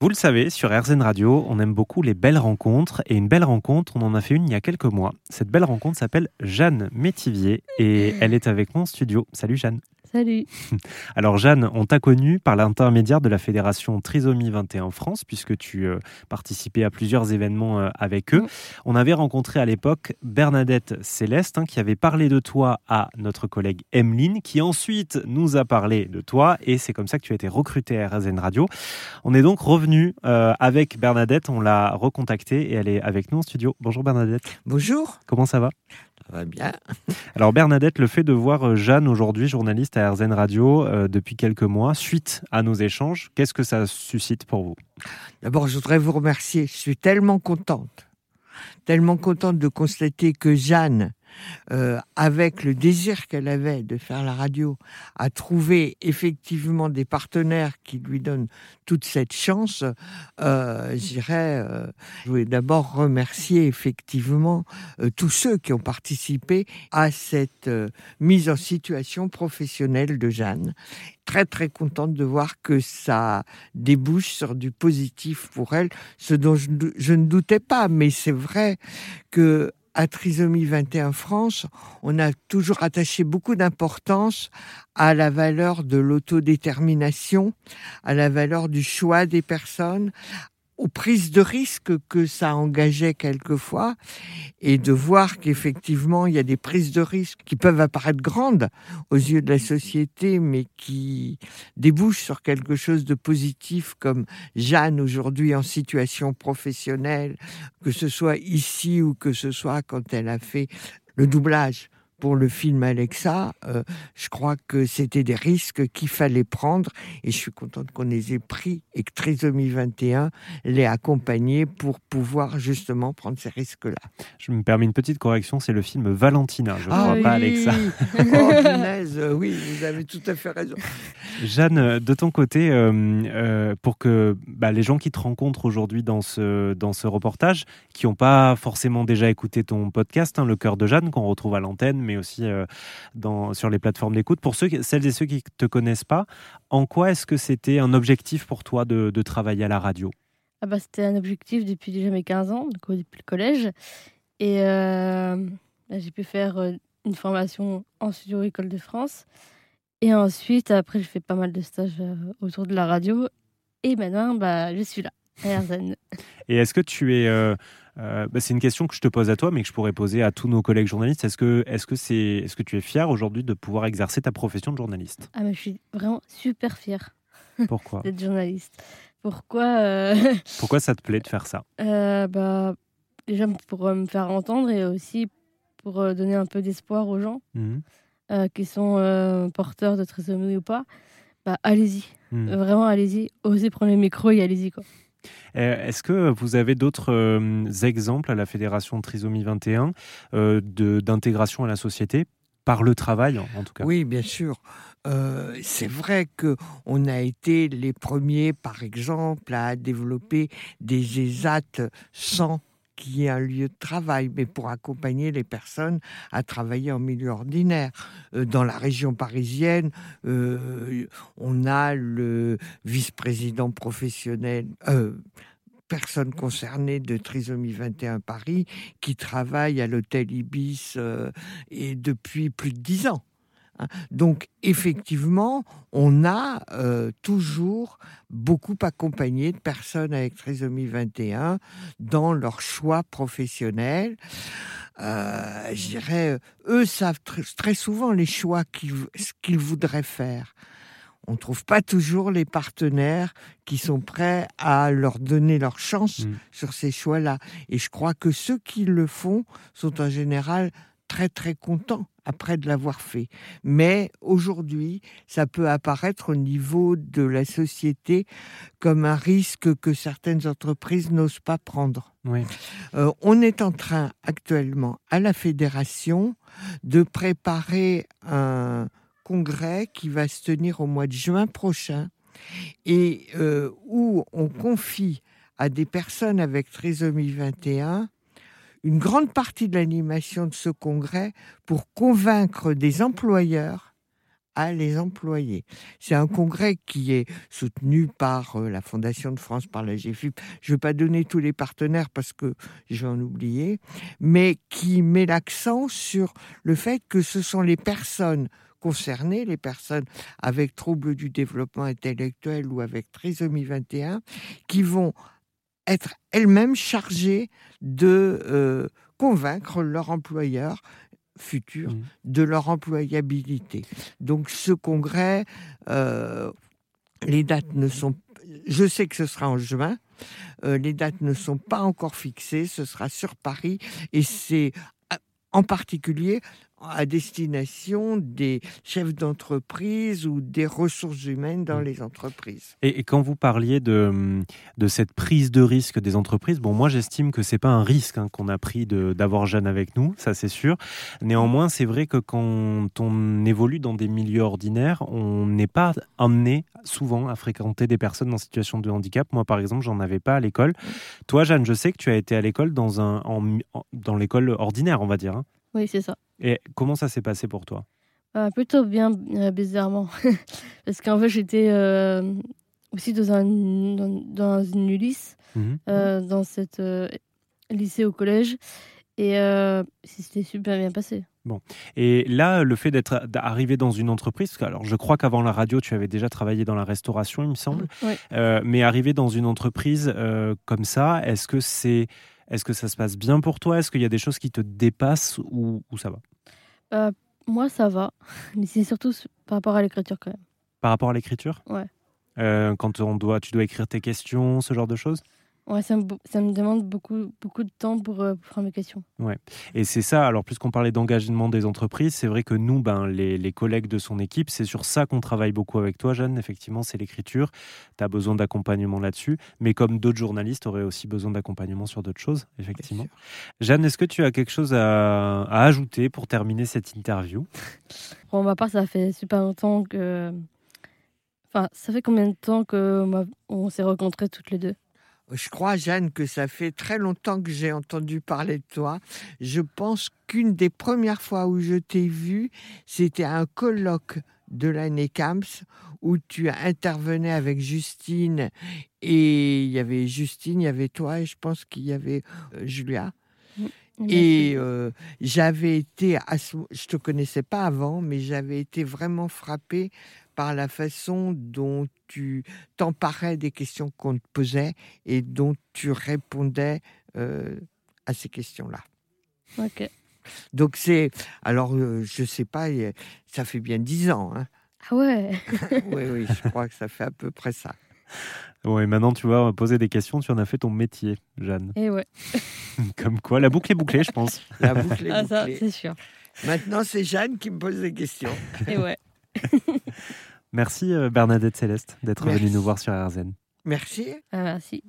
Vous le savez, sur RZN Radio, on aime beaucoup les belles rencontres. Et une belle rencontre, on en a fait une il y a quelques mois. Cette belle rencontre s'appelle Jeanne Métivier et elle est avec moi en studio. Salut Jeanne. Salut. Alors Jeanne, on t'a connue par l'intermédiaire de la fédération Trisomie 21 France, puisque tu euh, participais à plusieurs événements euh, avec eux. On avait rencontré à l'époque Bernadette Céleste, hein, qui avait parlé de toi à notre collègue Emeline, qui ensuite nous a parlé de toi, et c'est comme ça que tu as été recrutée à RZN Radio. On est donc revenu euh, avec Bernadette, on l'a recontactée et elle est avec nous en studio. Bonjour Bernadette. Bonjour. Comment ça va? Va bien. Alors Bernadette, le fait de voir Jeanne aujourd'hui, journaliste à RZN Radio euh, depuis quelques mois, suite à nos échanges, qu'est-ce que ça suscite pour vous? D'abord, je voudrais vous remercier. Je suis tellement contente, tellement contente de constater que Jeanne, euh, avec le désir qu'elle avait de faire la radio, a trouvé effectivement des partenaires qui lui donnent toute cette chance. Euh, J'irais, euh, je voulais d'abord remercier effectivement euh, tous ceux qui ont participé à cette mise en situation professionnelle de Jeanne. Très très contente de voir que ça débouche sur du positif pour elle, ce dont je ne doutais pas, mais c'est vrai que à Trisomie 21 France, on a toujours attaché beaucoup d'importance à la valeur de l'autodétermination, à la valeur du choix des personnes, aux prises de risques que ça engageait quelquefois et de voir qu'effectivement il y a des prises de risques qui peuvent apparaître grandes aux yeux de la société mais qui débouchent sur quelque chose de positif comme Jeanne aujourd'hui en situation professionnelle que ce soit ici ou que ce soit quand elle a fait le doublage pour le film Alexa, euh, je crois que c'était des risques qu'il fallait prendre et je suis contente qu'on les ait pris et que Trisomie 21 l'ait accompagné pour pouvoir justement prendre ces risques-là. Je me permets une petite correction, c'est le film Valentina, je ne Ah crois oui. pas Alexa. oh, euh, oui, vous avez tout à fait raison. Jeanne, de ton côté, euh, euh, pour que bah, les gens qui te rencontrent aujourd'hui dans ce, dans ce reportage, qui n'ont pas forcément déjà écouté ton podcast, hein, Le cœur de Jeanne, qu'on retrouve à l'antenne, mais aussi euh, dans, sur les plateformes d'écoute, pour ceux, celles et ceux qui ne te connaissent pas, en quoi est-ce que c'était un objectif pour toi de, de travailler à la radio? Ah bah, C'était un objectif depuis déjà mes 15 ans, donc depuis le collège. Et euh, bah, j'ai pu faire euh, une formation en studio École de France. Et ensuite, après, j'ai fait pas mal de stages autour de la radio. Et maintenant, bah, je suis là, à RZN. Et est-ce que tu es... euh, euh, bah, c'est une question que je te pose à toi, mais que je pourrais poser à tous nos collègues journalistes. Est-ce que, est-ce que, c'est, est-ce que tu es fier aujourd'hui de pouvoir exercer ta profession de journaliste? Ah, je suis vraiment super fière Pourquoi? d'être journaliste. Pourquoi euh, Pourquoi ça te plaît de faire ça? Euh, bah, déjà pour me faire entendre et aussi pour donner un peu d'espoir aux gens euh, qui sont porteurs de trisomie ou pas. Bah, allez-y. Euh, vraiment allez-y, osez prendre le micro et allez-y quoi. Euh, Est-ce que vous avez d'autres euh, exemples à la Fédération Trisomie 21 euh, d'intégration à la société par le travail, en, tout cas? Oui, bien sûr. C'est vrai que on a été les premiers, par exemple, à développer des ESAT sans qu'il y ait un lieu de travail, mais pour accompagner les personnes à travailler en milieu ordinaire. Euh, dans la région parisienne, euh, on a le vice-président professionnel, euh, personne concernée de Trisomie 21 Paris, qui travaille à l'hôtel Ibis euh, et depuis plus de dix ans. Hein. Donc, effectivement, on a euh, toujours beaucoup accompagné de personnes avec trisomie 21 dans leur choix professionnel. Euh, je dirais, euh, eux savent tr- très souvent les choix qu'ils voudraient faire. On ne trouve pas toujours les partenaires qui sont prêts à leur donner leur chance Mm. sur ces choix-là. Et je crois que ceux qui le font sont en général très très contents après de l'avoir fait. Mais aujourd'hui, ça peut apparaître au niveau de la société comme un risque que certaines entreprises n'osent pas prendre. Oui. Euh, on est en train actuellement à la fédération de préparer un congrès qui va se tenir au mois de juin prochain et euh, où on confie à des personnes avec trisomie 21 une grande partie de l'animation de ce congrès pour convaincre des employeurs à les employer. C'est un congrès qui est soutenu par euh, la Fondation de France, par la GFIP. Je ne vais pas donner tous les partenaires parce que je vais mais qui met l'accent sur le fait que ce sont les personnes concernées, les personnes avec troubles du développement intellectuel ou avec trisomie 21, qui vont être elles-mêmes chargées de euh, convaincre leur employeur futur Mmh. de leur employabilité. Donc ce congrès, euh, les dates ne sont... Je sais que ce sera en juin. euh, les dates ne sont pas encore fixées. Ce sera sur Paris et c'est en particulier à destination des chefs d'entreprise ou des ressources humaines dans Mm. les entreprises. Et, et quand vous parliez de, de cette prise de risque des entreprises, bon, moi j'estime que c'est pas un risque hein, qu'on a pris d'avoir Jeanne avec nous, ça c'est sûr. Néanmoins, c'est vrai que quand on évolue dans des milieux ordinaires, on n'est pas amené souvent à fréquenter des personnes en situation de handicap. Moi, par exemple, j'en avais pas à l'école. Toi, Jeanne, je sais que tu as été à l'école dans un en- en- dans l'école ordinaire, on va dire. hein. Oui, c'est ça. Et comment ça s'est passé pour toi? Euh, plutôt bien, euh, bizarrement. Parce qu'en fait, j'étais euh, aussi dans, un, dans, dans une Ulysse, Mhm. euh, dans cette lycée au collège. Et c'était super bien passé. Et là, le fait d'être d'arriver dans une entreprise, parce que, alors je crois qu'avant la radio, tu avais déjà travaillé dans la restauration, il me semble. Oui. Euh, mais arriver dans une entreprise euh, comme ça, est-ce que c'est, est-ce que ça se passe bien pour toi? Est-ce qu'il y a des choses qui te dépassent ou, ou ça va? Euh, moi, ça va. Mais c'est surtout par rapport à l'écriture quand même. Par rapport à l'écriture? Ouais. Euh, quand on doit, tu dois écrire tes questions, ce genre de choses? Ouais, ça me, bo- ça me demande beaucoup, beaucoup de temps pour, euh, pour faire mes questions. Et c'est ça, alors puisqu'on parlait d'engagement des entreprises, c'est vrai que nous, ben, les, les collègues de son équipe, c'est sur ça qu'on travaille beaucoup avec toi, Jeanne. Effectivement, c'est l'écriture. Tu as besoin d'accompagnement là-dessus. Mais comme d'autres journalistes auraient aussi besoin d'accompagnement sur d'autres choses, effectivement. Jeanne, est-ce que tu as quelque chose à, à ajouter pour terminer cette interview? Pour ma part, ça fait super longtemps que. Enfin, ça fait combien de temps que on m'a- on s'est rencontrés toutes les deux? Je crois, Jeanne, que ça fait très longtemps que j'ai entendu parler de toi. Je pense qu'une des premières fois où je t'ai vu, c'était à un colloque de l'année CAMS où tu intervenais avec Justine et il y avait Justine, il y avait toi et je pense qu'il y avait euh, Julia. Et euh, j'avais été, à ce- je te connaissais pas avant, mais j'avais été vraiment frappée par la façon dont tu t'emparais des questions qu'on te posait et dont tu répondais euh, à ces questions-là. Ok. Donc c'est, alors euh, je sais pas, ça fait bien dix ans. Hein. Ah ouais oui, oui, je crois que ça fait à peu près ça. Ouais, maintenant, tu vas poser des questions. Tu en as fait ton métier, Jeanne. Et ouais. Comme quoi, la boucle est bouclée, je pense. La boucle est Ah, ça, bouclée. c'est sûr. Maintenant, c'est Jeanne qui me pose des questions. Et ouais. Merci, euh, Bernadette Céleste, d'être venue nous voir sur RZN. Merci. Ah, merci.